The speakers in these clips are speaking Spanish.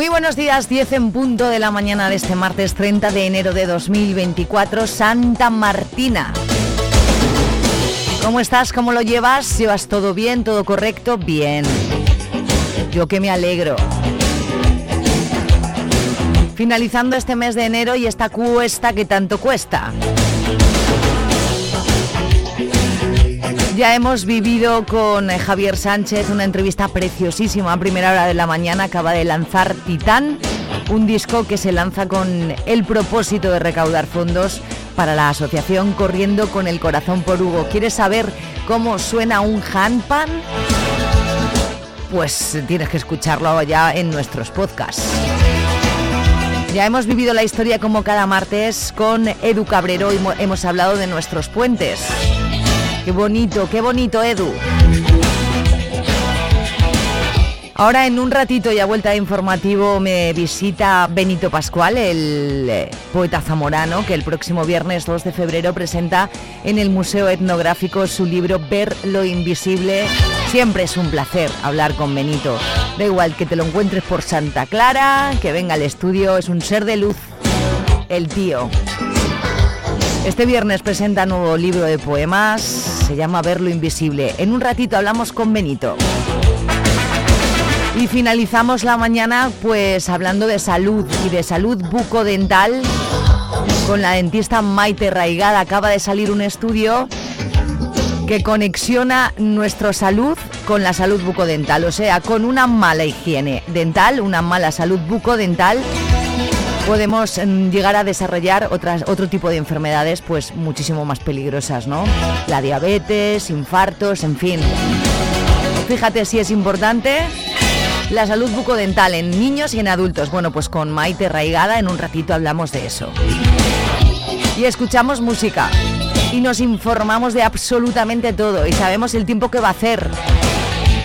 Muy buenos días, 10 en punto de la mañana de este martes 30 de enero de 2024, Santa Martina. ¿Cómo estás? ¿Cómo lo llevas? ¿Llevas todo bien? ¿Todo correcto? Bien. Yo que me alegro. Finalizando este mes de enero y esta cuesta que tanto cuesta. Ya hemos vivido con eh, Javier Sánchez una entrevista preciosísima a primera hora de la mañana. Acaba de lanzar Titán, un disco que se lanza con el propósito de recaudar fondos para la asociación Corriendo con el Corazón por Hugo. ¿Quieres saber cómo suena un handpan? Pues tienes que escucharlo ya en nuestros podcasts. Ya hemos vivido la historia como cada martes con Edu Cabrero y hemos hablado de nuestros puentes. Qué bonito, qué bonito, Edu. Ahora en un ratito y a vuelta informativo me visita Benito Pascual, el eh, poeta zamorano, que el próximo viernes 2 de febrero presenta en el Museo Etnográfico su libro Ver lo Invisible. Siempre es un placer hablar con Benito. Da igual que te lo encuentres por Santa Clara, que venga al estudio, es un ser de luz, el tío. Este viernes presenta nuevo libro de poemas, se llama Ver lo Invisible. En un ratito hablamos con Benito. Y finalizamos la mañana pues hablando de salud y de salud bucodental con la dentista Maite Raigada. Acaba de salir un estudio que conexiona nuestra salud con la salud bucodental, o sea, con una mala higiene dental, una mala salud bucodental podemos mm, llegar a desarrollar otras, otro tipo de enfermedades pues muchísimo más peligrosas, ¿no? La diabetes, infartos, en fin. Fíjate si es importante la salud bucodental en niños y en adultos. Bueno, pues con Maite Raigada en un ratito hablamos de eso. Y escuchamos música. Y nos informamos de absolutamente todo. Y sabemos el tiempo que va a hacer.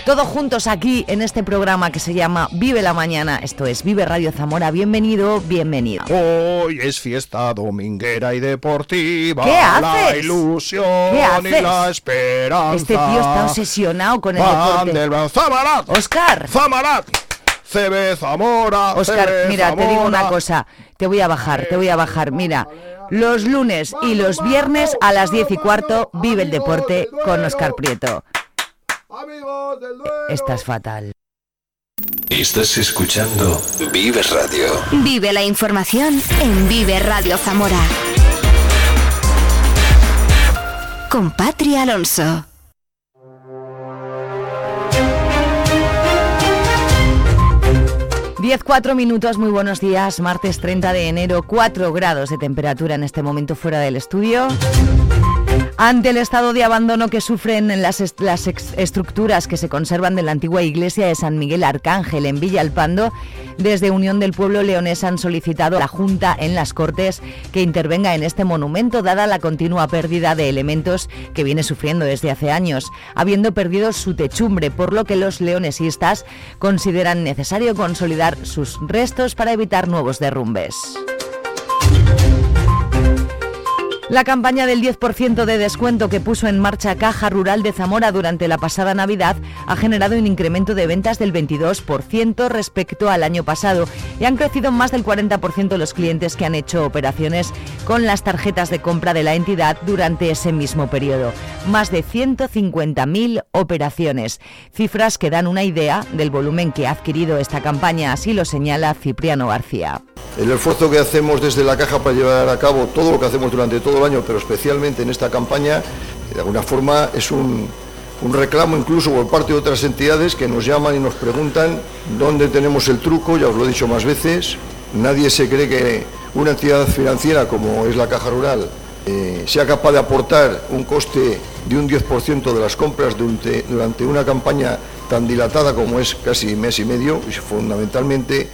Todos juntos aquí en este programa que se llama Vive la Mañana. Esto es Vive Radio Zamora. Bienvenido, bienvenido. Hoy es fiesta dominguera y deportiva. ¿Qué haces? La ilusión ¿Qué haces? y la esperanza. Este tío está obsesionado con el Van deporte. del Zamarat. Oscar. Zamarat. CB Zamora. Oscar, CB mira, te digo una cosa. Te voy a bajar, te voy a bajar. Mira, los lunes y los viernes a las 10 y cuarto vive el deporte con Oscar Prieto. Amigos del. Estás fatal. Estás escuchando Vive Radio. Vive la información en Vive Radio Zamora. Con Patri Alonso. Diez, cuatro minutos, muy buenos días. Martes 30 de enero, 4 grados de temperatura en este momento fuera del estudio. Ante el estado de abandono que sufren las, estructuras que se conservan de la antigua iglesia de San Miguel Arcángel en Villalpando, desde Unión del Pueblo Leonés han solicitado a la Junta en las Cortes que intervenga en este monumento, dada la continua pérdida de elementos que viene sufriendo desde hace años, habiendo perdido su techumbre, por lo que los leonesistas consideran necesario consolidar sus restos para evitar nuevos derrumbes. La campaña del 10% de descuento que puso en marcha Caja Rural de Zamora durante la pasada Navidad ha generado un incremento de ventas del 22% respecto al año pasado y han crecido más del 40% los clientes que han hecho operaciones con las tarjetas de compra de la entidad durante ese mismo periodo. Más de 150.000 operaciones, cifras que dan una idea del volumen que ha adquirido esta campaña, así lo señala Cipriano García. El esfuerzo que hacemos desde la caja para llevar a cabo todo lo que hacemos durante todo el año, pero especialmente en esta campaña, de alguna forma es un, un reclamo incluso por parte de otras entidades que nos llaman y nos preguntan dónde tenemos el truco, ya os lo he dicho más veces, nadie se cree que una entidad financiera como es la Caja Rural eh, sea capaz de aportar un coste de un 10% de las compras durante, durante una campaña tan dilatada como es casi mes y medio, y fundamentalmente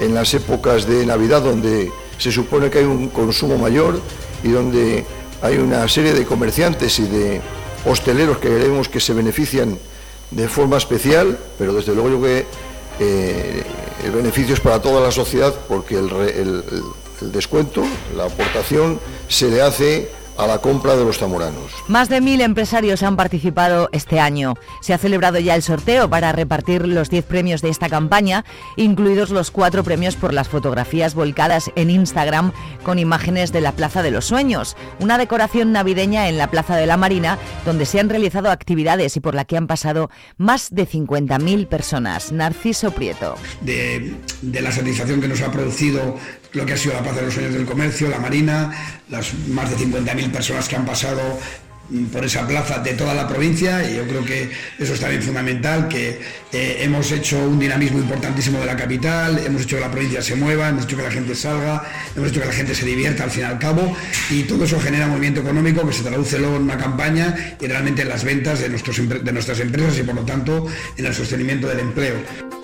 en las épocas de Navidad donde se supone que hay un consumo mayor y donde hay una serie de comerciantes y de hosteleros que queremos que se benefician de forma especial, pero desde luego yo que eh, el beneficio es para toda la sociedad porque el descuento, la aportación se le hace a la compra de los zamoranos. Más de mil empresarios han participado este año. Se ha celebrado ya el sorteo para repartir los 10 premios de esta campaña, incluidos los cuatro premios por las fotografías volcadas en Instagram con imágenes de la Plaza de los Sueños, una decoración navideña en la Plaza de la Marina, donde se han realizado actividades y por la que han pasado más de 50.000 personas. Narciso Prieto. De, de la satisfacción que nos ha producido lo que ha sido la Plaza de los Sueños del Comercio, la Marina, las más de 50.000 personas que han pasado mm, por esa plaza de toda la provincia y yo creo que eso es también fundamental, que eh, hemos hecho un dinamismo importantísimo de la capital, hemos hecho que la provincia se mueva, hemos hecho que la gente salga, hemos hecho que la gente se divierta al fin y al cabo y todo eso genera movimiento económico que se traduce luego en una campaña y realmente en las ventas de, nuestros, de nuestras empresas y por lo tanto en el sostenimiento del empleo.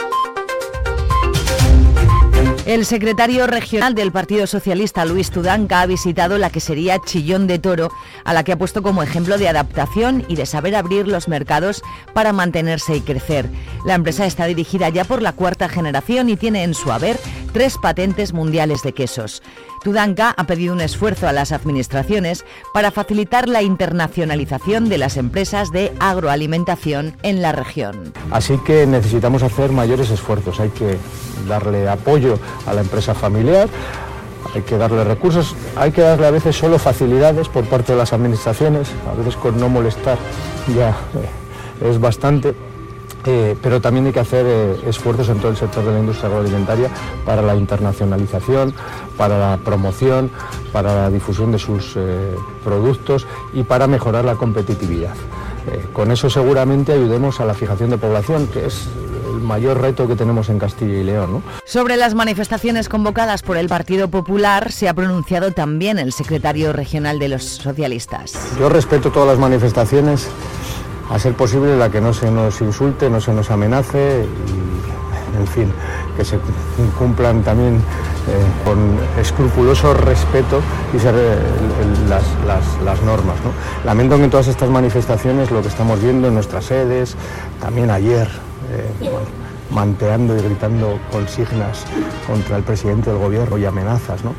El secretario regional del Partido Socialista, Luis Tudanca, ha visitado la que sería Chillón de Toro, a la que ha puesto como ejemplo de adaptación y de saber abrir los mercados para mantenerse y crecer. La empresa está dirigida ya por la cuarta generación y tiene en su haber tres patentes mundiales de quesos. Tudanka ha pedido un esfuerzo a las administraciones para facilitar la internacionalización de las empresas de agroalimentación en la región. Así que necesitamos hacer mayores esfuerzos. Hay que darle apoyo a la empresa familiar, hay que darle recursos, hay que darle a veces solo facilidades por parte de las administraciones, a veces con no molestar ya eh, es bastante eh, pero también hay que hacer eh, esfuerzos en todo el sector de la industria agroalimentaria para la internacionalización, para la promoción, para la difusión de sus eh, productos y para mejorar la competitividad. con eso seguramente ayudemos a la fijación de población, que es el mayor reto que tenemos en Castilla y León. Sobre las manifestaciones convocadas por el Partido Popular se ha pronunciado también el secretario regional de los socialistas. Yo respeto todas las manifestaciones a ser posible la que no se nos insulte, no se nos amenace y, en fin, que se cumplan también eh, con escrupuloso respeto y ser, eh, las, normas. Lamento que en todas estas manifestaciones lo que estamos viendo en nuestras sedes, también ayer, eh, manteando y gritando consignas contra el presidente del gobierno y amenazas. ¿no?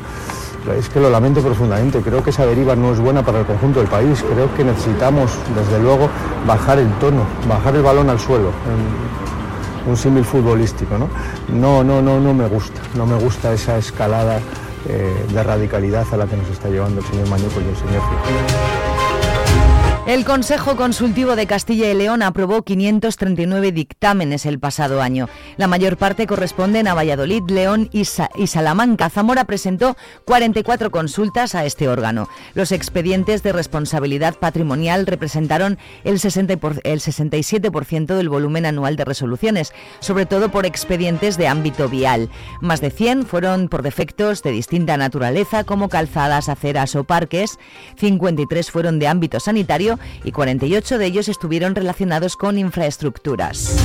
Es que lo lamento profundamente. Creo que esa deriva no es buena para el conjunto del país. Creo que necesitamos, desde luego, bajar el tono, bajar el balón al suelo. Un símil futbolístico, ¿no? No, no, no, no me gusta. No me gusta esa escalada eh, de radicalidad a la que nos está llevando el señor Mañuco y el señor el Consejo Consultivo de Castilla y León aprobó 539 dictámenes el pasado año. La mayor parte corresponden a Valladolid, León y, Salamanca. Zamora presentó 44 consultas a este órgano. Los expedientes de responsabilidad patrimonial representaron el, 67% del volumen anual de resoluciones, sobre todo por expedientes de ámbito vial. Más de 100 fueron por defectos de distinta naturaleza, como calzadas, aceras o parques. 53 fueron de ámbito sanitario y 48 de ellos estuvieron relacionados con infraestructuras.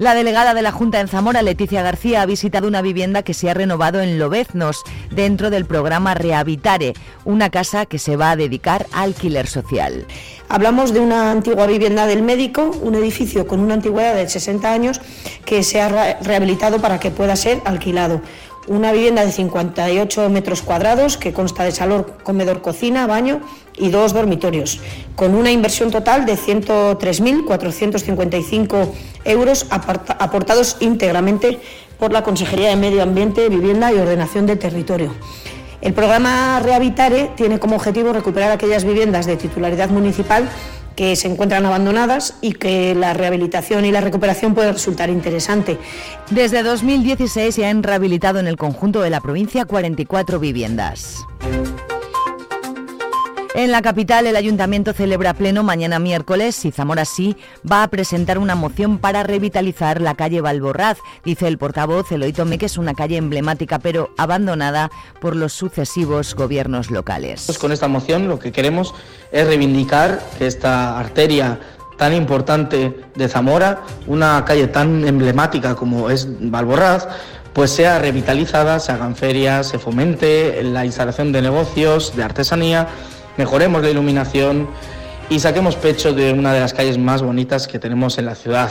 La delegada de la Junta en Zamora, Leticia García, ha visitado una vivienda que se ha renovado en Lobeznos, dentro del programa Rehabitare, una casa que se va a dedicar al alquiler social. Hablamos de una antigua vivienda del médico, un edificio con una antigüedad de 60 años que se ha rehabilitado para que pueda ser alquilado una vivienda de 58 metros cuadrados que consta de salón, comedor, cocina, baño y dos dormitorios, con una inversión total de 103.455 euros aportados íntegramente por la Consejería de Medio Ambiente, Vivienda y Ordenación del Territorio. El programa Rehabitare tiene como objetivo recuperar aquellas viviendas de titularidad municipal que se encuentran abandonadas y que la rehabilitación y la recuperación puede resultar interesante. Desde 2016 se han rehabilitado en el conjunto de la provincia 44 viviendas. En la capital, el ayuntamiento celebra pleno mañana miércoles y Zamora sí va a presentar una moción para revitalizar la calle Valborraz. Dice el portavoz Eloy Tomé que es una calle emblemática pero abandonada por los sucesivos gobiernos locales. Con esta moción lo que queremos es reivindicar que esta arteria tan importante de Zamora, una calle tan emblemática como es Valborraz, pues sea revitalizada, se hagan ferias, se fomente la instalación de negocios, de artesanía mejoremos la iluminación y saquemos pecho de una de las calles más bonitas que tenemos en la ciudad.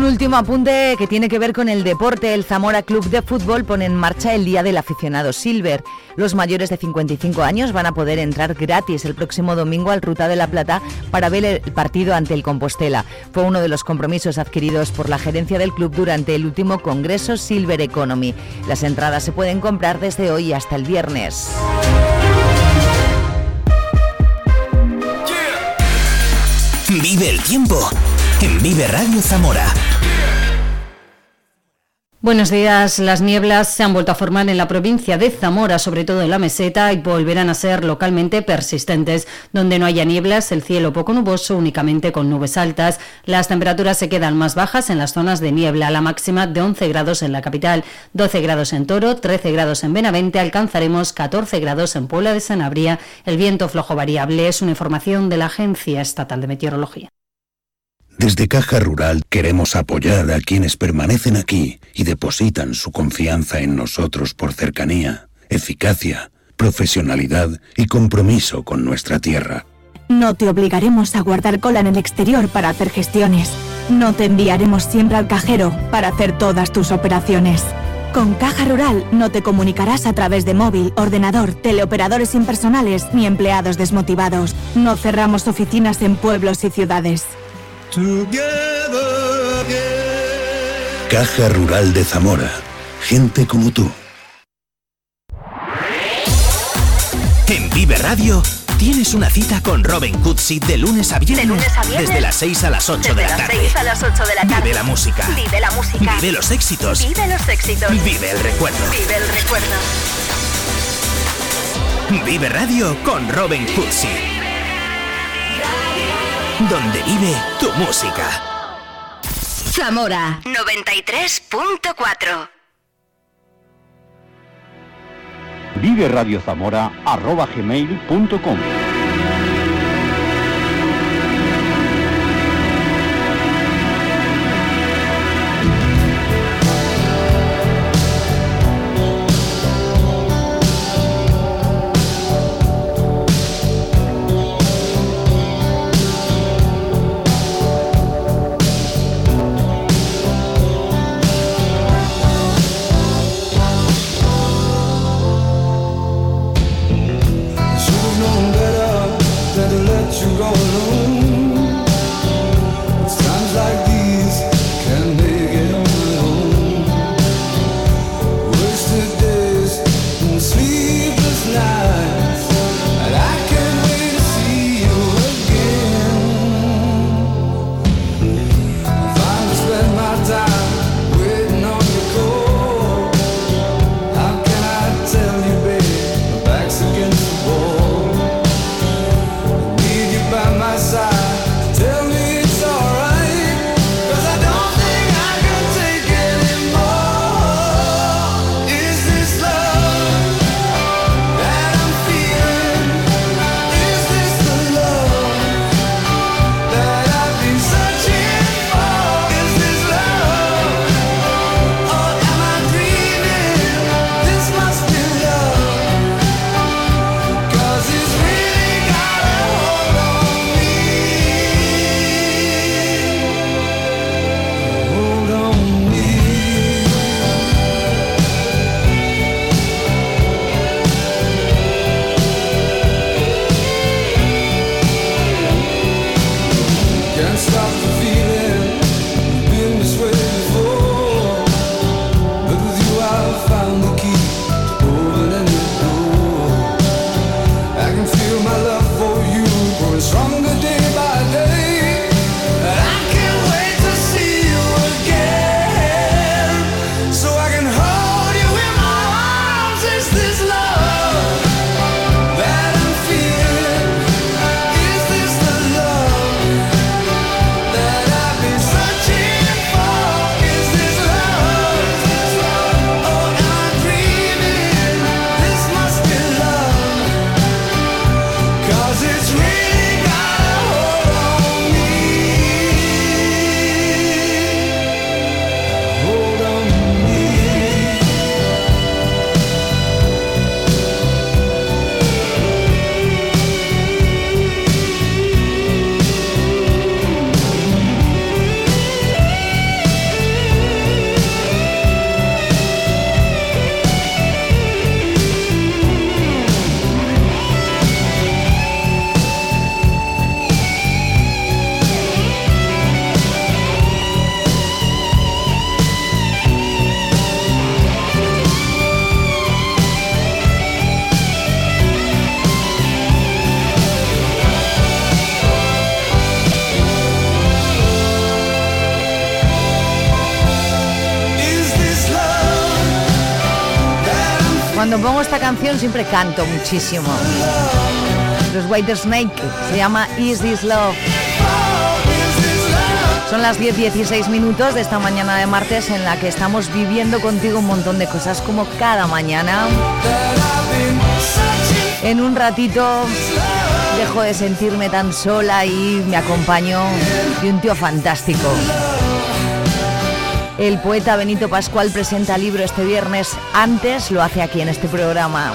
Un último apunte que tiene que ver con el deporte. El Zamora Club de Fútbol pone en marcha el Día del Aficionado Silver. Los mayores de 55 años van a poder entrar gratis el próximo domingo al Ruta de la Plata para ver el partido ante el Compostela. Fue uno de los compromisos adquiridos por la gerencia del club durante el último Congreso Silver Economy. Las entradas se pueden comprar desde hoy hasta el viernes. Vive el tiempo en Vive Radio Zamora. Buenos días. Las nieblas se han vuelto a formar en la provincia de Zamora, sobre todo en la meseta, y volverán a ser localmente persistentes. Donde no haya nieblas, el cielo poco nuboso, únicamente con nubes altas. Las temperaturas se quedan más bajas en las zonas de niebla, la máxima de 11 grados en la capital, 12 grados en Toro, 13 grados en Benavente, alcanzaremos 14 grados en Puebla de Sanabria. El viento flojo variable es una información de la Agencia Estatal de Meteorología. Desde Caja Rural queremos apoyar a quienes permanecen aquí y depositan su confianza en nosotros por cercanía, eficacia, profesionalidad y compromiso con nuestra tierra. No te obligaremos a guardar cola en el exterior para hacer gestiones. No te enviaremos siempre al cajero para hacer todas tus operaciones. Con Caja Rural no te comunicarás a través de móvil, ordenador, teleoperadores impersonales ni empleados desmotivados. No cerramos oficinas en pueblos y ciudades. Caja Rural de Zamora. Gente como tú. En Vive Radio tienes una cita con Robin Cutsi de lunes a viernes. Desde las 6 a las 8 de la tarde. a las 8 de la tarde. Vive la música. Vive la música. Vive los éxitos. Vive los éxitos. Vive el recuerdo. Vive el recuerdo. Vive Radio con Robin Cutsi. Donde vive tu música. Zamora. 93.4 Vive Radio Zamora arroba gmail.com siempre canto muchísimo. Los White Snake se llama Is This Love. Son las 10-16 minutos de esta mañana de martes en la que estamos viviendo contigo un montón de cosas como cada mañana. En un ratito dejo de sentirme tan sola y me acompaño de un tío fantástico. El poeta Benito Pascual presenta libro este viernes. Antes lo hace aquí en este programa.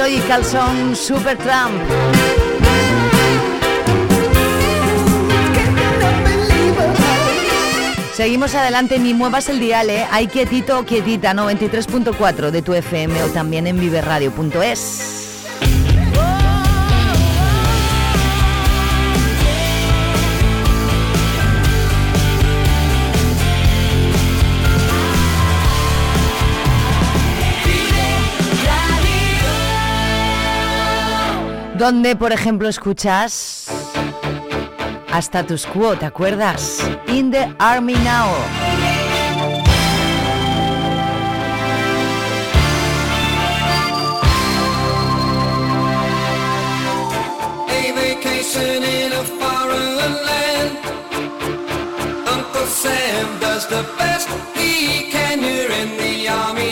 Logical Song Supertramp. Seguimos adelante, ni muevas el dial, ¿eh? Hay quietito, quietita, 93.4 de tu FM o también en viverradio.es. donde, por ejemplo, escuchas a Status Quo, ¿te acuerdas? In the Army Now. A vacation in a foreign land. Uncle Sam does the best he can. You're in the army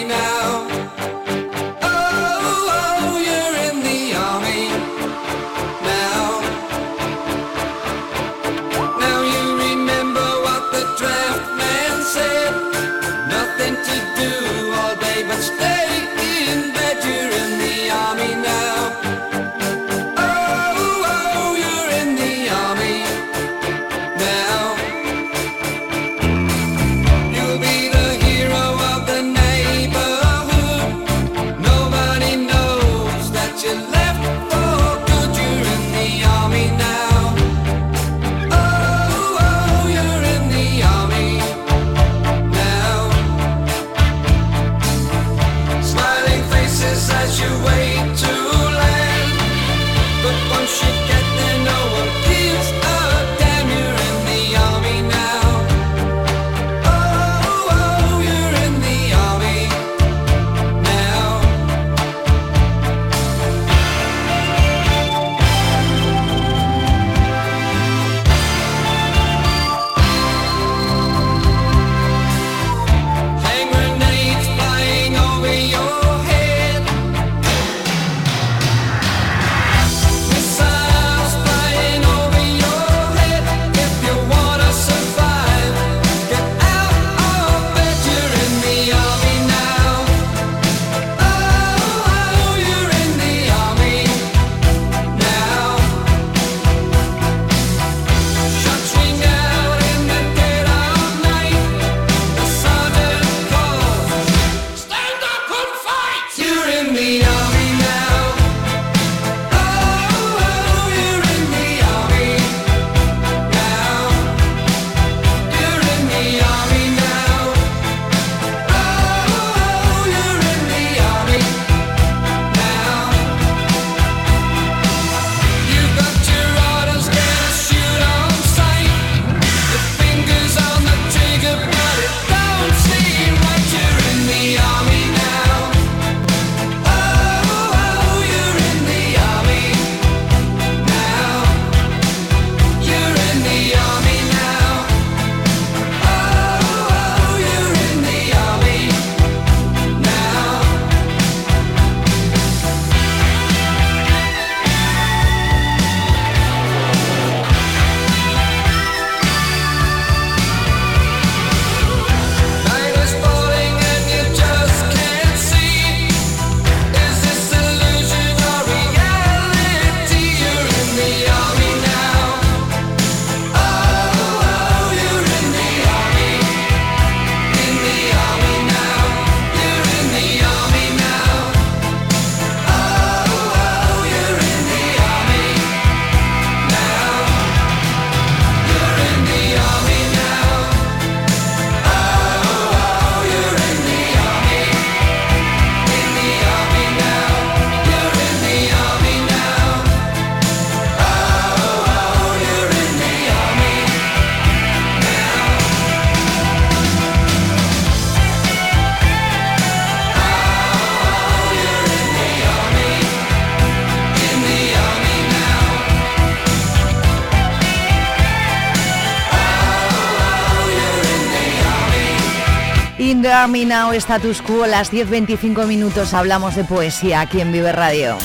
Now, status quo, las 10.25 minutos hablamos de poesía aquí en Vive Radio.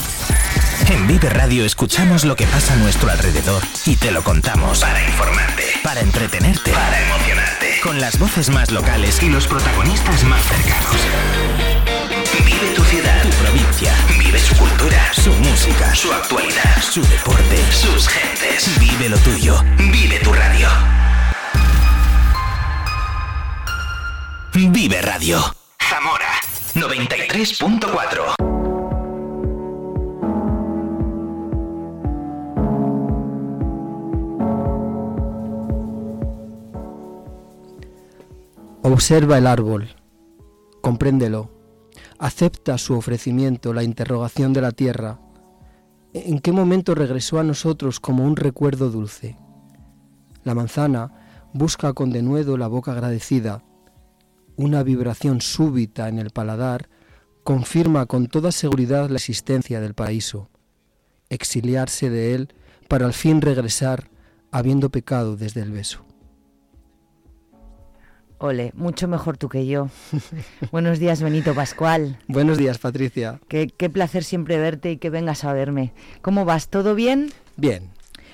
En Vive Radio escuchamos lo que pasa a nuestro alrededor y te lo contamos. Para informarte, para entretenerte, para emocionarte. Con las voces más locales y los protagonistas más cercanos. Vive tu ciudad, tu provincia. Vive su cultura, su música, su actualidad, su deporte, sus gentes. Vive lo tuyo. Vive tu radio. Vive Radio. Zamora 93.4. Observa el árbol, compréndelo, acepta su ofrecimiento, la interrogación de la tierra. ¿En qué momento regresó a nosotros como un recuerdo dulce? La manzana busca con denuedo la boca agradecida. Una vibración súbita en el paladar confirma con toda seguridad la existencia del paraíso. Exiliarse de él para al fin regresar habiendo pecado desde el beso. Ole, mucho mejor tú que yo. Buenos días, Benito Pascual. Buenos días, Patricia. Qué, qué placer siempre verte y que vengas a verme. ¿Cómo vas? ¿Todo bien? Bien.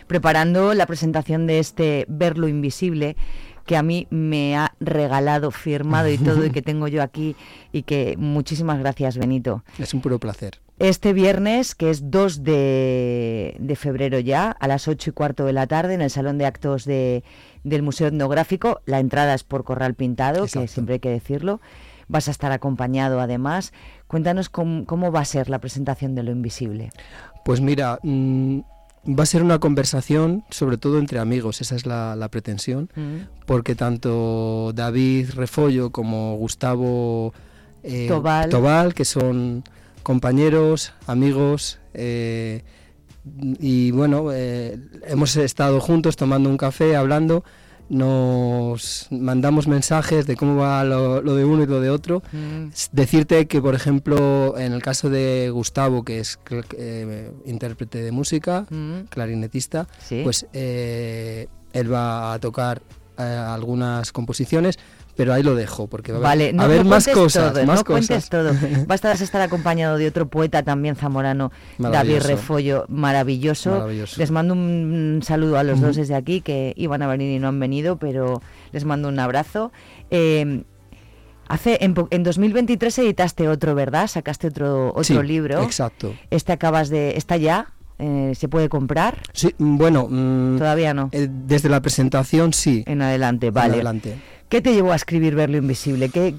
Preparando la presentación de este Ver lo Invisible que a mí me ha regalado, firmado y todo, y que tengo yo aquí, y que muchísimas gracias, Benito. Es un puro placer. Este viernes, que es 2 de, de febrero ya, a las 8 y cuarto de la tarde, en el Salón de Actos de, del Museo Etnográfico, la entrada es por Corral Pintado, que siempre hay que decirlo. Vas a estar acompañado además. Cuéntanos cómo, cómo va a ser la presentación de Lo Invisible. Pues mira, mm, va a ser una conversación sobre todo entre amigos, esa es la, la pretensión, Mm. porque tanto David Refollo como Gustavo eh, Tobal. que son compañeros, amigos, eh, y bueno, eh, hemos estado juntos tomando un café, hablando, nos mandamos mensajes de cómo va lo, lo de uno y lo de otro. Mm. Decirte que, por ejemplo, en el caso de Gustavo, que es eh, intérprete de música, Mm. clarinetista, Sí. pues eh, él va a tocar eh, algunas composiciones, pero ahí lo dejo, porque va a haber, no, a haber no más cuentes cosas. todo, más no cuentes cosas. todo. Vas a estar acompañado de otro poeta también zamorano, David. Refollo, maravilloso. Maravilloso. Les mando un saludo a los dos desde aquí, que iban a venir y no han venido, pero les mando un abrazo. Eh, hace en, en 2023 editaste otro, ¿verdad? Sacaste otro, otro Sí, libro. exacto. Este acabas de... ¿Está ya? Eh, ¿Se puede comprar? Sí, mm, bueno, mm, Todavía no. eh, desde la presentación sí. En adelante, vale. adelante. ¿Qué te llevó a escribir Ver lo Invisible? ¿Qué,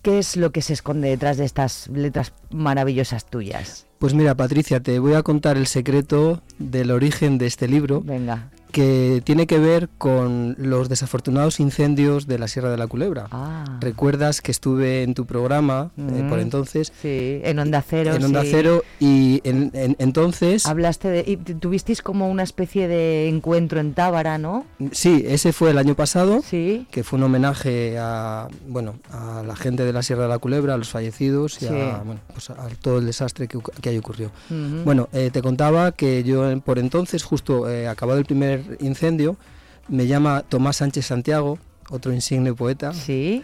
¿Qué es lo que se esconde detrás de estas letras maravillosas tuyas? Pues mira, Patricia, te voy a contar el secreto del origen de este libro. Venga. Que tiene que ver con los desafortunados incendios de la Sierra de la Culebra. Ah. Recuerdas que estuve en tu programa eh, Mm. por entonces. Sí, en Onda Cero. En Onda sí. Cero y en, en- entonces... Hablaste de... Y tuvisteis como una especie de encuentro en Tábara, ¿no? Sí, ese fue el año pasado, Sí. que fue un homenaje a, bueno, a la gente de la Sierra de la Culebra, a los fallecidos y Sí. a, bueno, pues a todo el desastre que, que ahí ocurrió. Bueno, eh, te contaba que yo eh, por entonces, justo eh, acabado el primer incendio, me llama Tomás Sánchez Santiago, otro insigne poeta, Sí.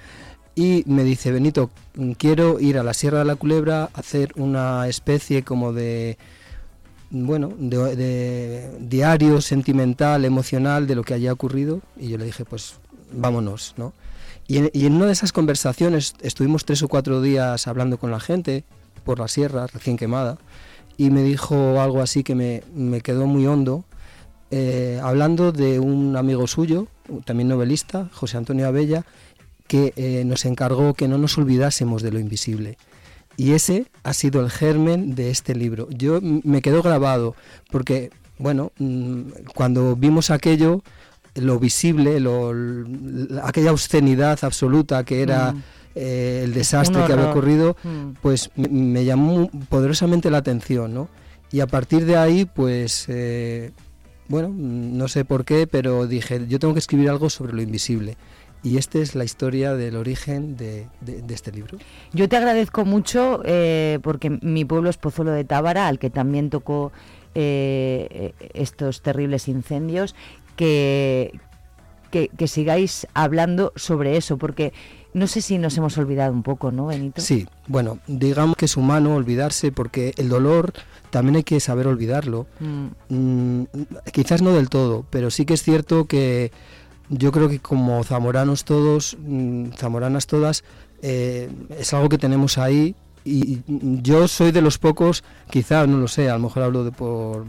y me dice, Benito, quiero ir a la Sierra de la Culebra a hacer una especie como de, bueno, de, de diario sentimental, emocional de lo que haya ocurrido. Y yo le dije, pues vámonos, ¿no? Y en, y en una de esas conversaciones estuvimos tres o cuatro días hablando con la gente por la sierra, recién quemada, y me dijo algo así que me, me quedó muy hondo, eh, hablando de un amigo suyo, también novelista, José Antonio Abella, que eh, nos encargó que no nos olvidásemos de lo invisible. Y ese ha sido el germen de este libro. Yo me quedó grabado porque, bueno, mm, cuando vimos aquello, lo visible, lo, aquella obscenidad absoluta que era Mm. eh, el desastre que había ocurrido, Mm. pues me, me llamó poderosamente la atención, ¿no? Y a partir de ahí, pues, eh, bueno, no sé por qué, pero dije, yo tengo que escribir algo sobre lo invisible. Y esta es la historia del origen de, este libro. Yo te agradezco mucho eh, porque mi pueblo es Pozuelo de Tábara, al que también tocó eh, estos terribles incendios, que, que, que sigáis hablando sobre eso, porque no sé si nos hemos olvidado un poco, ¿no, Benito? Sí, bueno, digamos que es humano olvidarse porque el dolor también hay que saber olvidarlo. Mm. Mm, quizás no del todo, pero sí que es cierto que yo creo que como zamoranos todos, mm, zamoranas todas, eh, es algo que tenemos ahí y yo soy de los pocos, quizá, no lo sé, a lo mejor hablo de por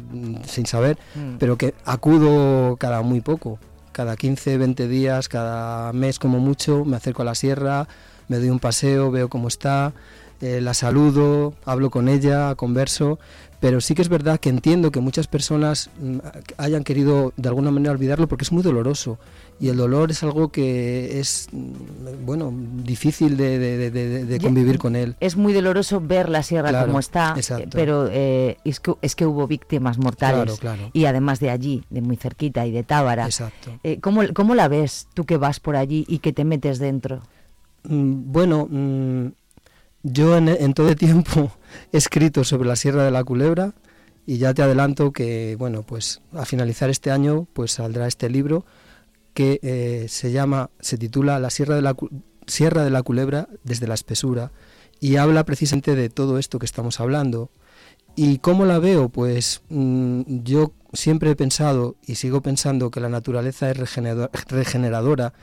sin saber, Mm. pero que acudo cada muy poco, cada 15, 20 días, cada mes como mucho, me acerco a la sierra, me doy un paseo, veo cómo está, eh, la saludo, hablo con ella, converso, pero sí que es verdad que entiendo que muchas personas mm, hayan querido de alguna manera olvidarlo porque es muy doloroso y el dolor es algo que es, mm, bueno, difícil de, de- de- de- de Ya- convivir con él. Es muy doloroso ver la sierra Claro, como está, exacto. eh, pero eh, es, que, es que hubo víctimas mortales. Claro, claro. Y además de allí, de muy cerquita y de Tábara. Exacto. Eh, ¿cómo, cómo la ves tú que vas por allí y que te metes dentro? Mm, Bueno, yo en, en todo el tiempo escrito sobre la Sierra de la Culebra y ya te adelanto que, bueno, pues a finalizar este año pues saldrá este libro que eh, se llama, se titula La Sierra de la, Sierra de la Culebra desde la espesura y habla precisamente de todo esto que estamos hablando. ¿Y cómo la veo? Pues mm, yo siempre he pensado y sigo pensando que la naturaleza es regenerado- regeneradora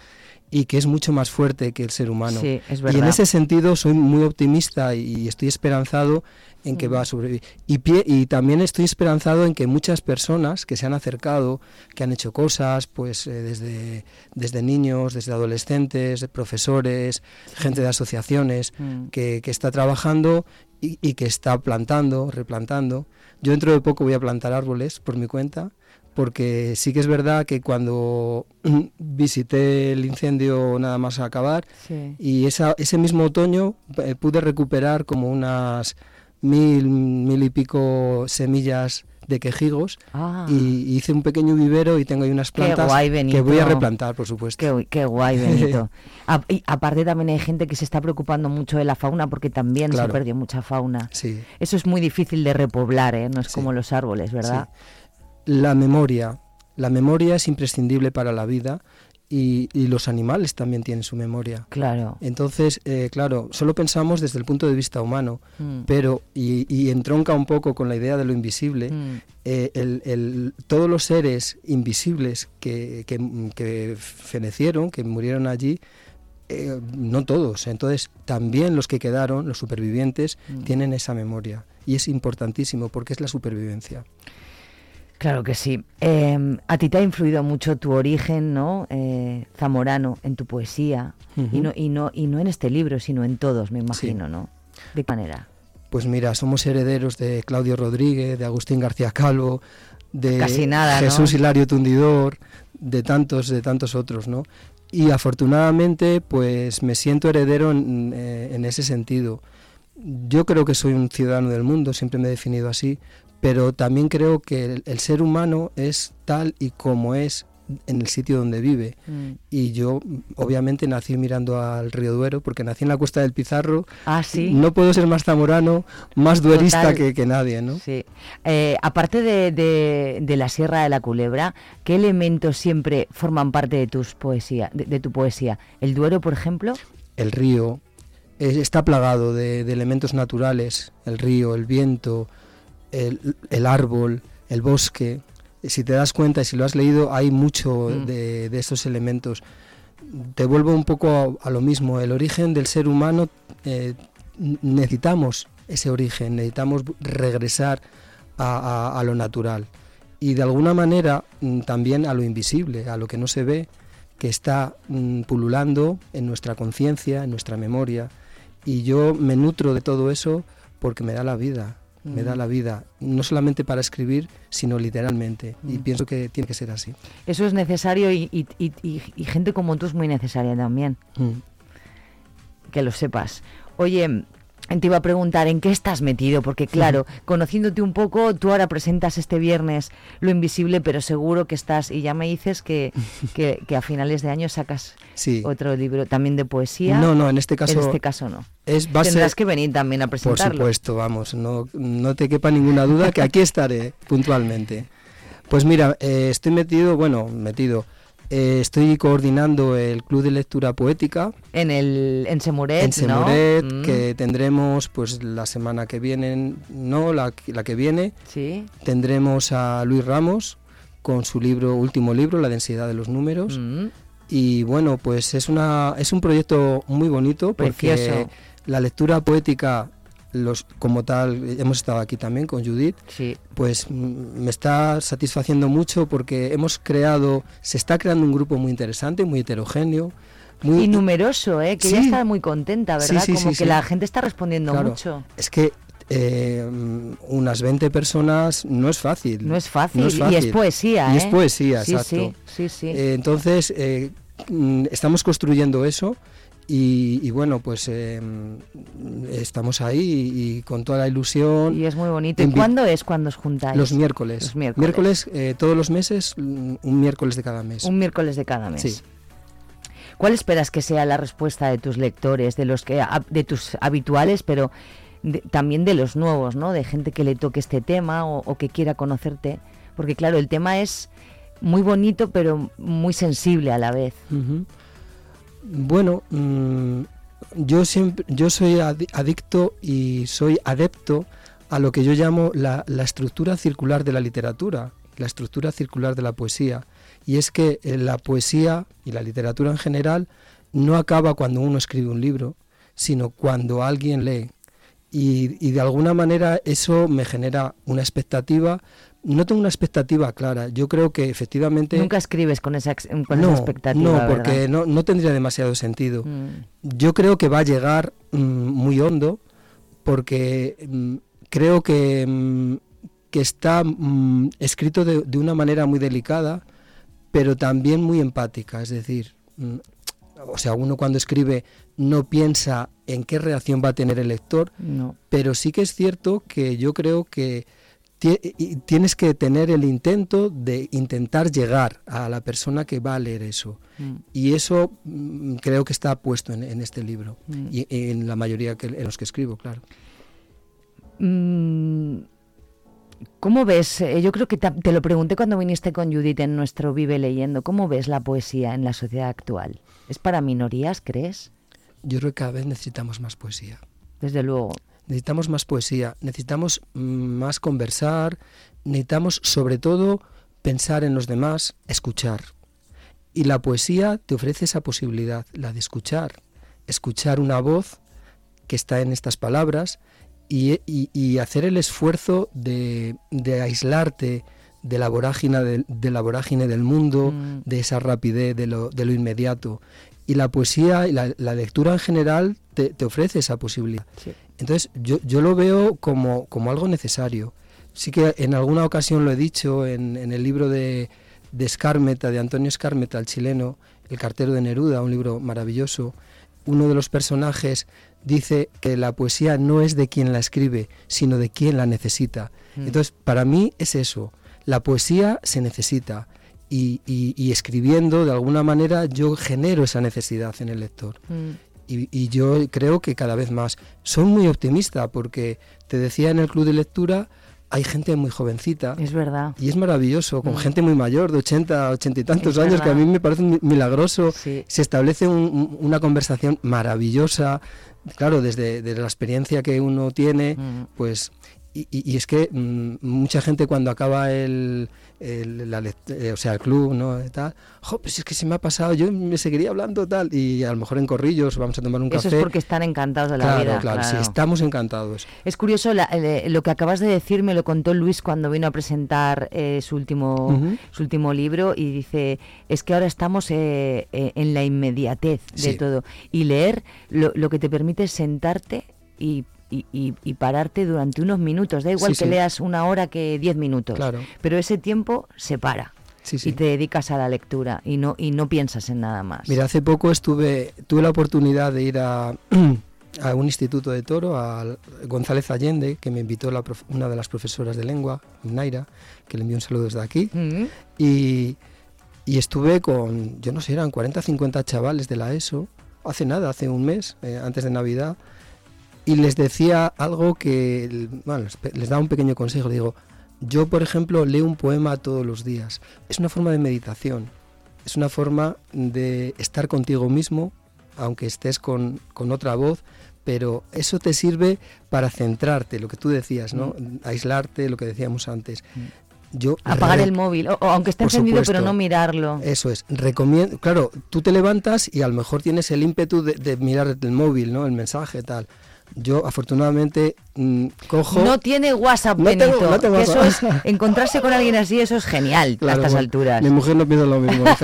y que es mucho más fuerte que el ser humano. Sí, es y en verdad. ese sentido soy muy optimista y estoy esperanzado en que va a sobrevivir. Y, pie- y también estoy esperanzado en que muchas personas que se han acercado, que han hecho cosas, pues eh, desde, desde niños, desde adolescentes, profesores, gente de asociaciones, Mm. que, que está trabajando y, y que está plantando, replantando. Yo dentro de poco voy a plantar árboles por mi cuenta, porque sí que es verdad que cuando visité el incendio nada más acabar, Sí. y esa, ese mismo otoño eh, pude recuperar como unas mil, mil y pico semillas de quejigos Ah. y hice un pequeño vivero y tengo ahí unas plantas guay, que voy a replantar, por supuesto. Qué, gu- qué guay, Benito. A- y aparte también hay gente que se está preocupando mucho de la fauna porque también se Claro. perdió mucha fauna. Sí. Eso es muy difícil de repoblar, ¿eh? No es como los árboles, ¿verdad? La memoria. La memoria es imprescindible para la vida y, y los animales también tienen su memoria. Claro. Entonces, eh, claro, solo pensamos desde el punto de vista humano, Mm. pero, y, y entronca un poco con la idea de lo invisible, Mm. eh, el- el- todos los seres invisibles que, que, que fenecieron, que murieron allí, eh, no todos, entonces también los que quedaron, los supervivientes, Mm. tienen esa memoria. Y es importantísimo porque es la supervivencia. Claro que sí. Eh, a ti te ha influido mucho tu origen, ¿no? Eh, zamorano en tu poesía y no y no y no en este libro, sino en todos, me imagino, ¿no? ¿De qué manera? Pues mira, somos herederos de Claudio Rodríguez, de Agustín García Calvo, de Casi nada, ¿no? Jesús Hilario Tundidor, de tantos, de tantos otros, ¿no? Y afortunadamente, pues me siento heredero en, eh, en ese sentido. Yo creo que soy un ciudadano del mundo, siempre me he definido así, pero también creo que el, el ser humano es tal y como es en el sitio donde vive. Mm. Y yo, obviamente, nací mirando al río Duero, porque nací en la Cuesta del Pizarro. Ah, sí. No puedo ser más zamorano, más duerista que, que nadie, ¿no? Sí. Eh, aparte de, de- de la Sierra de la Culebra, ¿qué elementos siempre forman parte de tus poesía, de, de tu poesía? ¿El Duero, por ejemplo? El río eh, está plagado de elementos naturales, el río, el viento, el, el árbol, el bosque. Si te das cuenta y si lo has leído, hay mucho Mm. de, de esos elementos. Te vuelvo un poco a, a lo mismo. El origen del ser humano, eh, necesitamos ese origen, necesitamos regresar a, a- a lo natural. Y de alguna manera mm, también a lo invisible, a lo que no se ve, que está mm, pululando en nuestra conciencia, en nuestra memoria. Y yo me nutro de todo eso porque me da la vida, me da Mm. la vida, no solamente para escribir, sino literalmente. Y Mm. pienso que tiene que ser así. Eso es necesario y, y- y- y- y gente como tú es muy necesaria también, Mm. que lo sepas. Oye, te iba a preguntar en qué estás metido, porque claro, conociéndote un poco, tú ahora presentas este viernes Lo Invisible, pero seguro que estás, y ya me dices que, que, que a finales de año sacas Sí. otro libro también de poesía. No, no, en este caso- En este caso no. Es, va Tendrás ser- que venir también a Por presentarlo. supuesto, vamos, no, no te quepa ninguna duda que aquí estaré puntualmente. Pues mira, eh, estoy metido, bueno, metido, eh, estoy coordinando el Club de Lectura Poética En el en Semuret, en ¿no? Semoret, Mm. que tendremos pues la semana que viene, no, la, la que viene, Sí. tendremos a Luis Ramos con su libro, último libro, La densidad de los números. Mm. Y bueno, pues es, una, es un proyecto muy bonito porque Precioso. la lectura poética los, como tal, hemos estado aquí también con Judith, pues mm, me está satisfaciendo mucho porque hemos creado, se está creando un grupo muy interesante, muy heterogéneo. Muy, y numeroso, ¿eh? que Sí. ella está muy contenta, ¿verdad? sí, Como que la gente está respondiendo Claro, mucho. Es que eh, unas 20 personas no es fácil. No es fácil, y es poesía, Y es ¿eh? poesía, Sí, exacto. sí, sí, sí. Eh, entonces, eh, mm, estamos construyendo eso y, y bueno, pues eh, mm, estamos ahí y, y con toda la ilusión. Y es muy bonito. ¿Y cuándo es cuando os juntáis? Los miércoles. Los miércoles. eh, todos los meses, mm, un miércoles de cada mes. Un miércoles de cada mes. Sí. ¿Cuál esperas que sea la respuesta de tus lectores, de los que de tus habituales, pero de- también de los nuevos, ¿no? De gente que le toque este tema o, o que quiera conocerte, porque claro, el tema es muy bonito, pero muy sensible a la vez. Bueno, mm, yo siempre, yo soy adi- adicto y soy adepto a lo que yo llamo la, la estructura circular de la literatura, la estructura circular de la poesía. Y es que eh, la poesía y la literatura en general no acaba cuando uno escribe un libro, sino cuando alguien lee. Y, y de alguna manera eso me genera una expectativa. No tengo una expectativa clara. Yo creo que efectivamente Nunca escribes con esa, con no, esa expectativa. No, ¿verdad? porque no, no tendría demasiado sentido. Mm. Yo creo que va a llegar mm, muy hondo porque mm, creo que, que está escrito de, de una manera muy delicada, pero también muy empática. Es decir, o sea, uno cuando escribe no piensa en qué reacción va a tener el lector, No. pero sí que es cierto que yo creo que tienes que tener el intento de intentar llegar a la persona que va a leer eso. Mm. Y eso mm, creo que está puesto en, en este libro Mm. y en la mayoría que, en los que escribo, claro. ¿Cómo ves? eh, Yo creo que te, te lo pregunté cuando viniste con Judith en nuestro Vive Leyendo. ¿Cómo ves la poesía en la sociedad actual? ¿Es para minorías, crees? Yo creo que cada vez necesitamos más poesía. Desde luego. Necesitamos más poesía, necesitamos mm, más conversar, necesitamos sobre todo pensar en los demás, escuchar. Y la poesía te ofrece esa posibilidad, la de escuchar, escuchar una voz que está en estas palabras y, y- y hacer el esfuerzo de, de aislarte de la vorágine del, de la vorágine del mundo, Mm. de esa rapidez, de lo, de lo inmediato. Y la poesía y la, la lectura en general te, te ofrece esa posibilidad. Entonces yo, yo lo veo como, como algo necesario. Sí que en alguna ocasión lo he dicho en, en el libro de, de de Antonio Skármeta, el chileno, El cartero de Neruda, un libro maravilloso. Uno de los personajes dice que la poesía no es de quien la escribe, sino de quien la necesita. Mm. Entonces, para mí es eso. La poesía se necesita. Y, y- y escribiendo, de alguna manera, yo genero esa necesidad en el lector. Mm. Y, y yo creo que cada vez más. Soy muy optimista porque te decía en el club de lectura hay gente muy jovencita. Es verdad. Y es maravilloso, con Mm. gente muy mayor, de 80, 80 y tantos Es años, que a mí me parece mi- milagroso. Sí. Se establece un- un- una conversación maravillosa, claro, desde, desde la experiencia que uno tiene, Mm. pues... Y, y- y es que mm, mucha gente cuando acaba el, el- la lect- eh, o sea, el club, ¿no? Y tal, jo, pues es que se me ha pasado, yo me seguiría hablando tal, y a lo mejor en corrillos vamos a tomar un Eso café. es porque están encantados de la claro, vida. claro, sí, claro. estamos encantados. Es curioso la- eh, lo que acabas de decir, me lo contó Luis cuando vino a presentar eh, su, último, su último libro y dice, es que ahora estamos eh, eh, en la inmediatez de Sí. todo. Y leer lo, lo que te permite es sentarte y, y- y- y pararte durante unos minutos. Da igual Sí, que sí. leas una hora que diez minutos. Claro. Pero ese tiempo se para. Sí, sí. Y te dedicas a la lectura y no, y no piensas en nada más. Mira, hace poco estuve, tuve la oportunidad de ir a, a un instituto de toro, a González Allende, que me invitó la prof- una de las profesoras de lengua, Naira, que le envío un saludo desde aquí. Mm. Y, y estuve con, yo no sé, eran 40, 50 chavales de la ESO, hace nada, hace un mes, eh, antes de Navidad, y les decía algo que, bueno, les, daba un pequeño consejo, digo, yo por ejemplo leo un poema todos los días, es una forma de meditación, es una forma de estar contigo mismo, aunque estés con, con otra voz, pero eso te sirve para centrarte, lo que tú decías, ¿no? Aislarte, lo que decíamos antes. Yo Apagar el móvil, o, o aunque esté encendido, pero no mirarlo. Eso es, recomiendo, claro, tú te levantas y a lo mejor tienes el ímpetu de, de mirar el móvil, ¿no? El mensaje, tal. Yo afortunadamente mm, cojo... No tiene WhatsApp, No tengo- Benito. no tengo que eso es, WhatsApp. encontrarse con alguien así, eso es genial Claro, a estas bueno, alturas. Mi mujer no piensa lo mismo.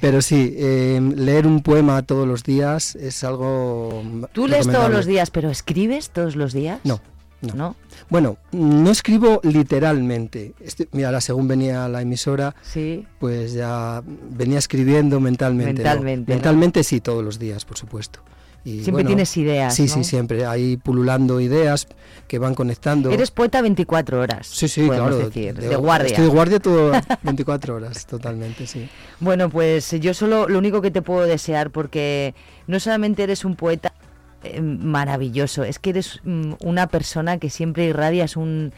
Pero sí, eh, leer un poema todos los días es algo. Tú lees todos los días, pero ¿escribes todos los días? No, no. ¿No? Bueno, no escribo literalmente. Este- mira, ahora según venía la emisora, Sí. pues ya venía escribiendo mentalmente. ¿no? Mentalmente, ¿no? Mentalmente sí, todos los días, por supuesto. Y, Siempre tienes ideas, Sí, ¿no? sí, siempre. Ahí pululando ideas que van conectando. Eres poeta 24 horas. Sí, sí, claro. decir, de, guardia. Estoy de guardia todo 24 horas, totalmente, sí. Bueno, pues yo solo lo único que te puedo desear, porque no solamente eres un poeta eh, maravilloso, es que eres mm, una persona que siempre irradias un,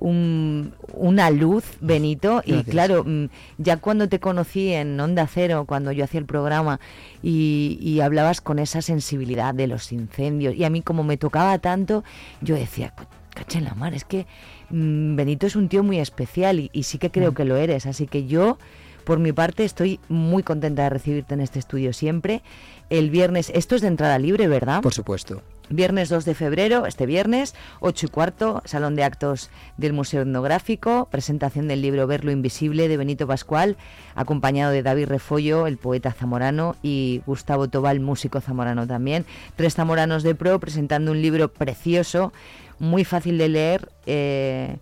un- una luz, Benito, y claro, mm, ya cuando te conocí en Onda Cero, cuando yo hacía el programa, y, y hablabas con esa sensibilidad de los incendios, y a mí como me tocaba tanto, yo decía, "Co- cacha en la mar, es que mm, Benito es un tío muy especial y, y sí que Mm. creo que lo eres, así que yo... Por mi parte, estoy muy contenta de recibirte en este estudio siempre. El viernes, esto es de entrada libre, ¿verdad? Por supuesto. Viernes 2 de febrero, este viernes, 8 y cuarto, Salón de Actos del Museo Etnográfico, presentación del libro Ver lo Invisible de Benito Pascual, acompañado de David Refollo, el poeta zamorano, y Gustavo Tobal, músico zamorano también. Tres zamoranos de pro presentando un libro precioso, muy fácil de leer. eh,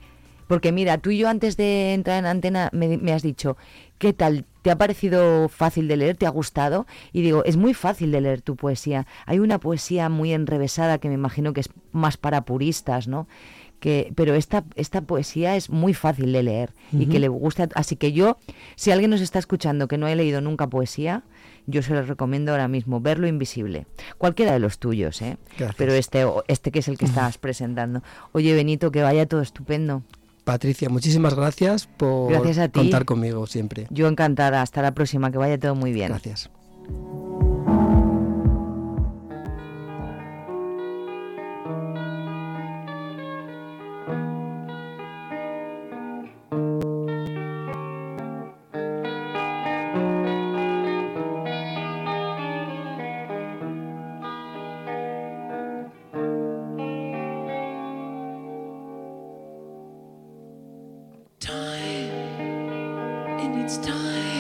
porque mira, tú y yo antes de entrar en antena me, me has dicho, ¿qué tal? ¿Te ha parecido fácil de leer? ¿Te ha gustado? Y digo, es muy fácil de leer tu poesía. Hay una poesía muy enrevesada que me imagino que es más para puristas, ¿no? Que, pero esta, esta poesía es muy fácil de leer y que le gusta. Así que yo, si alguien nos está escuchando que no ha leído nunca poesía, yo se lo recomiendo ahora mismo, Ver lo Invisible. Cualquiera de los tuyos, ¿eh? Gracias. Pero este, este que es el que estás presentando. Oye, Benito, que vaya todo estupendo. Patricia, muchísimas gracias por Gracias a ti. contar conmigo siempre. Yo encantada. Hasta la próxima. Que vaya todo muy bien. Gracias. It's time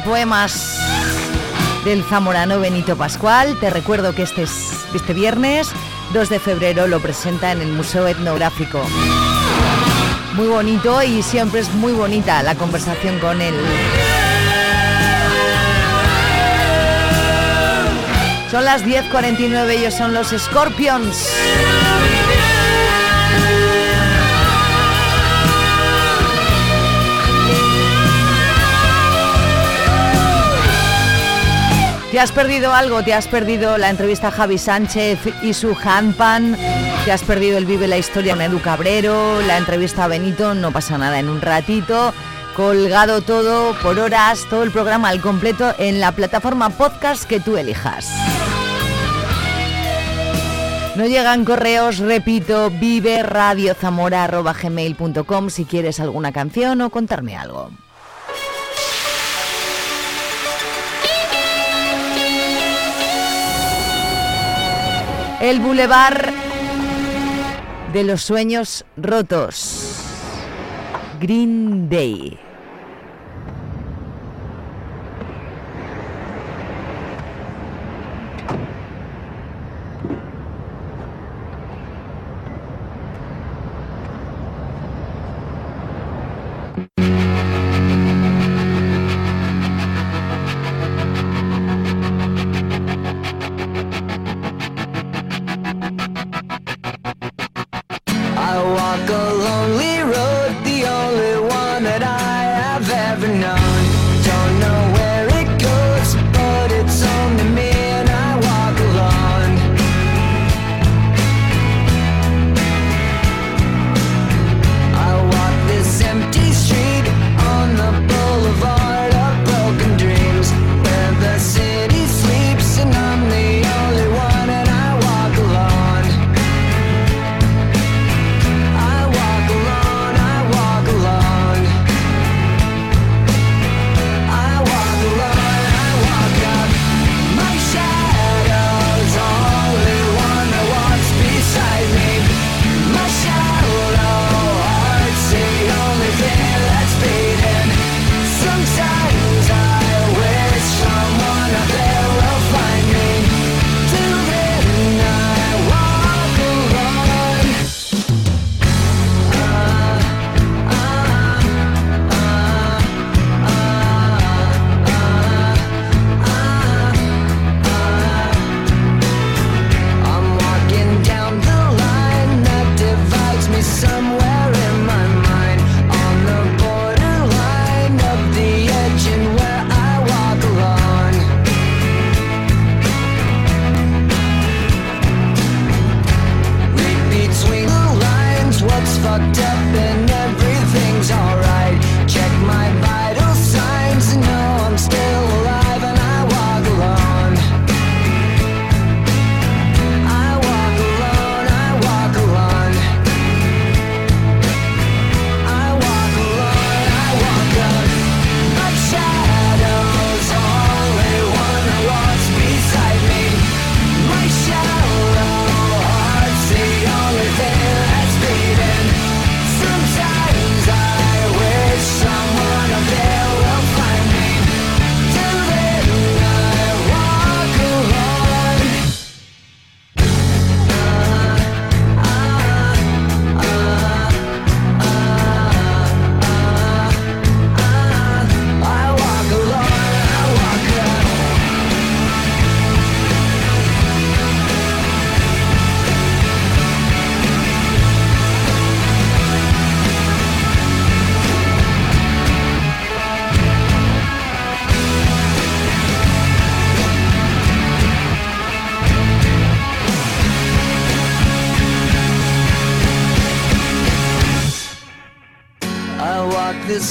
poemas del zamorano Benito Pascual. Te recuerdo que este, es- este viernes 2 de febrero lo presenta en el Museo Etnográfico. Muy bonito y siempre es muy bonita la conversación con él. Son las 10.49, ellos son los Scorpions. ¿Te has perdido algo? ¿Te has perdido la entrevista a Javi Sánchez y su handpan? ¿Te has perdido el Vive la Historia con Edu Cabrero? La entrevista a Benito, no pasa nada, en un ratito. Colgado todo por horas, todo el programa al completo en la plataforma podcast que tú elijas. No llegan correos, repito, vive radiozamora.gmail.com si quieres alguna canción o contarme algo. El Boulevard de los Sueños Rotos. Green Day.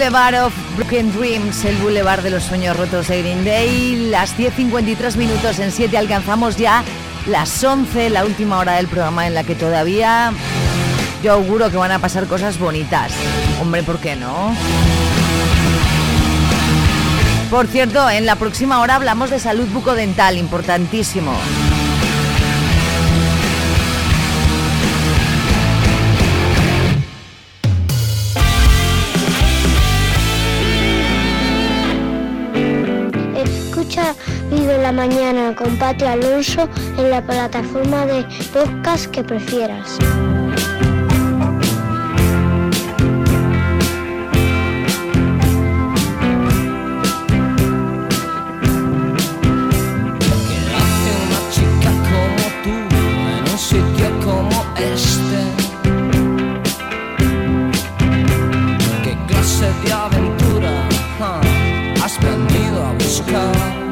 Boulevard of Broken Dreams, el Boulevard de los sueños rotos de Green Day. Las 10.53 minutos en 7 alcanzamos ya las 11, la última hora del programa en la que todavía yo auguro que van a pasar cosas bonitas. Hombre, ¿por qué no? Por cierto, en la próxima hora hablamos de salud bucodental, importantísimo. Mañana con Pati Alonso en la plataforma de podcast que prefieras. hace una chica como tú en un sitio como este? ¿Qué clase de aventura ah, has venido a buscar?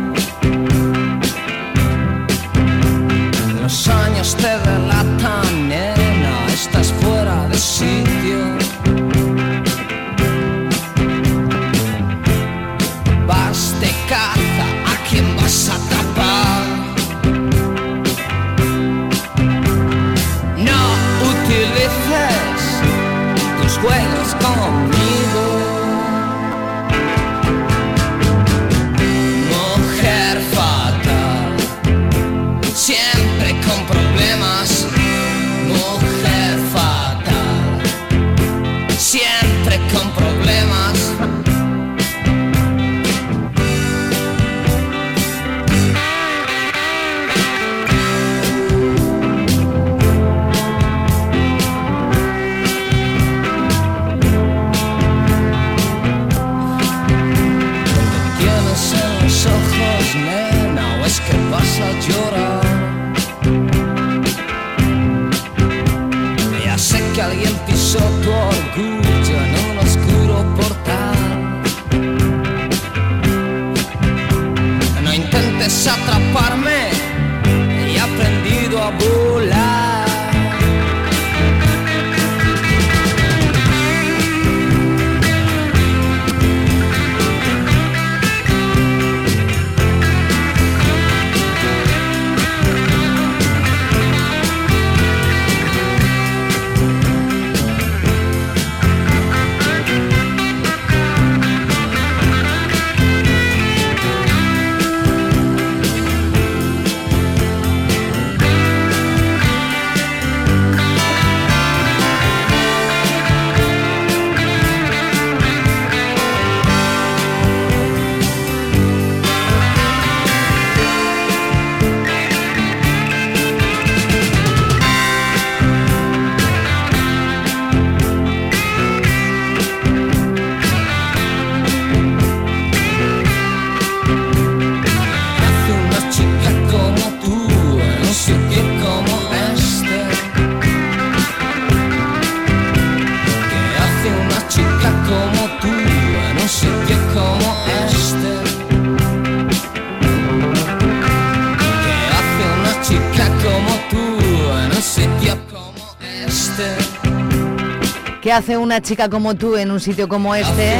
Hace una chica como tú en un sitio como este?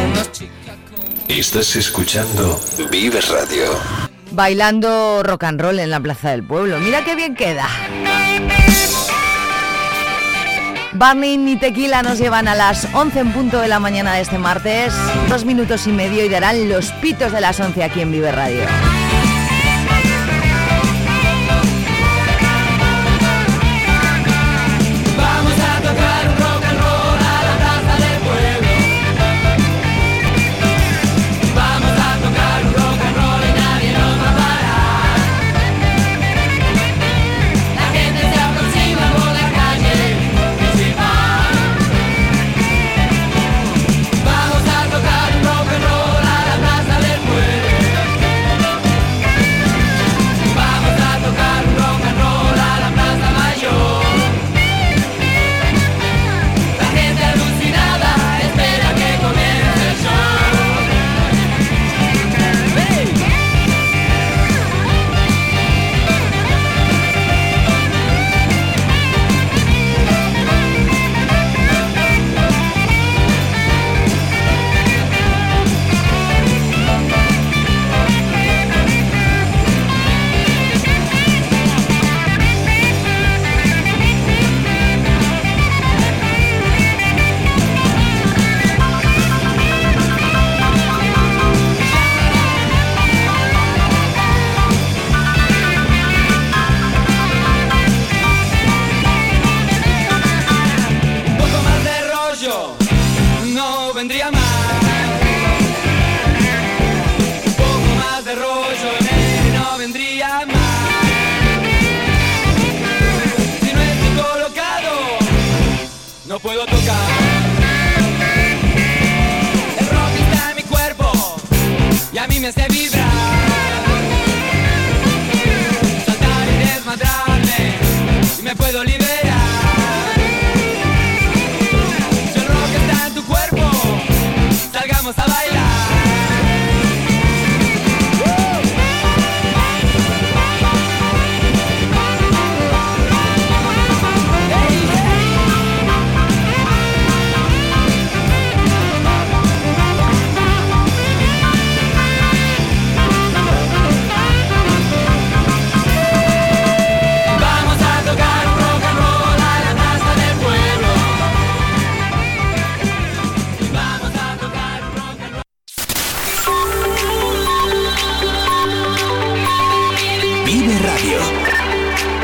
Estás escuchando Vive Radio. Bailando rock and roll en la Plaza del Pueblo. Mira qué bien queda. Barney y Tequila nos llevan a las 11 en punto de la mañana de este martes. Dos minutos y medio y darán los pitos de las 11 aquí en Vive Radio.